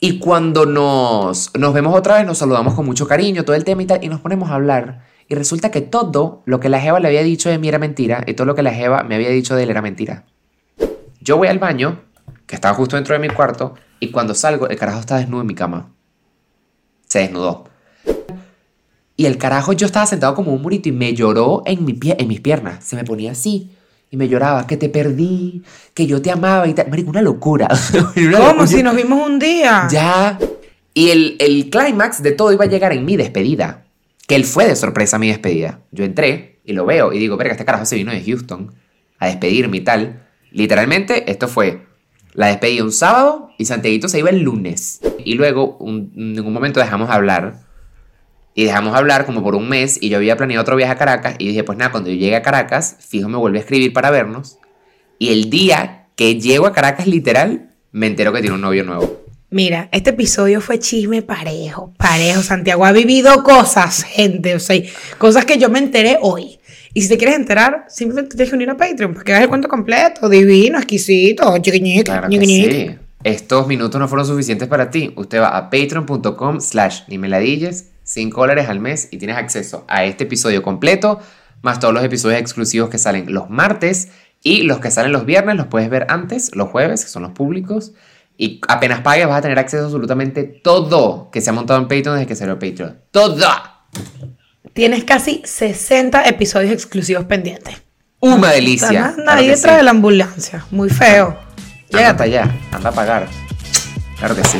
Y cuando nos, nos vemos otra vez, nos saludamos con mucho cariño, todo el tema y tal, y nos ponemos a hablar. Y resulta que todo lo que la Jeva le había dicho de mí era mentira, y todo lo que la Jeva me había dicho de él era mentira. Yo voy al baño, que estaba justo dentro de mi cuarto, y cuando salgo, el carajo está desnudo en mi cama. Se desnudó. Y el carajo, yo estaba sentado como un murito y me lloró en, mi pie, en mis piernas. Se me ponía así. Y me lloraba, que te perdí, que yo te amaba y tal. Marico, una locura. Una ¿Cómo? locura. Si nos vimos un día. Ya. Y el, el clímax de todo iba a llegar en mi despedida. Que él fue de sorpresa a mi despedida. Yo entré y lo veo y digo, verga, este carajo se vino de Houston a despedirme y tal. Literalmente, esto fue la despedida un sábado y Santiaguito se iba el lunes. Y luego, un- en un momento dejamos hablar. Y dejamos hablar como por un mes y yo había planeado otro viaje a Caracas y dije, pues nada, cuando yo llegue a Caracas, fijo me vuelve a escribir para vernos. Y el día que llego a Caracas literal, me entero que tiene un novio nuevo. Mira, este episodio fue chisme parejo, parejo. Santiago ha vivido cosas, gente, o sea, cosas que yo me enteré hoy. Y si te quieres enterar, simplemente tienes que unir a Patreon para que veas el cuento completo, divino, exquisito, chiquiñique, Claro sí. Estos minutos no fueron suficientes para ti. Usted va a patreon.com slash nimeladilles, 5 dólares al mes y tienes acceso a este episodio completo, más todos los episodios exclusivos que salen los martes y los que salen los viernes los puedes ver antes, los jueves, que son los públicos. Y apenas pagues vas a tener acceso a absolutamente todo que se ha montado en Patreon desde que salió Patreon. ¡Todo! Tienes casi 60 episodios exclusivos pendientes. Una delicia. Además, Claro detrás sí. de la ambulancia. Muy feo. Anda Llégate. hasta allá, anda a pagar. Claro que sí.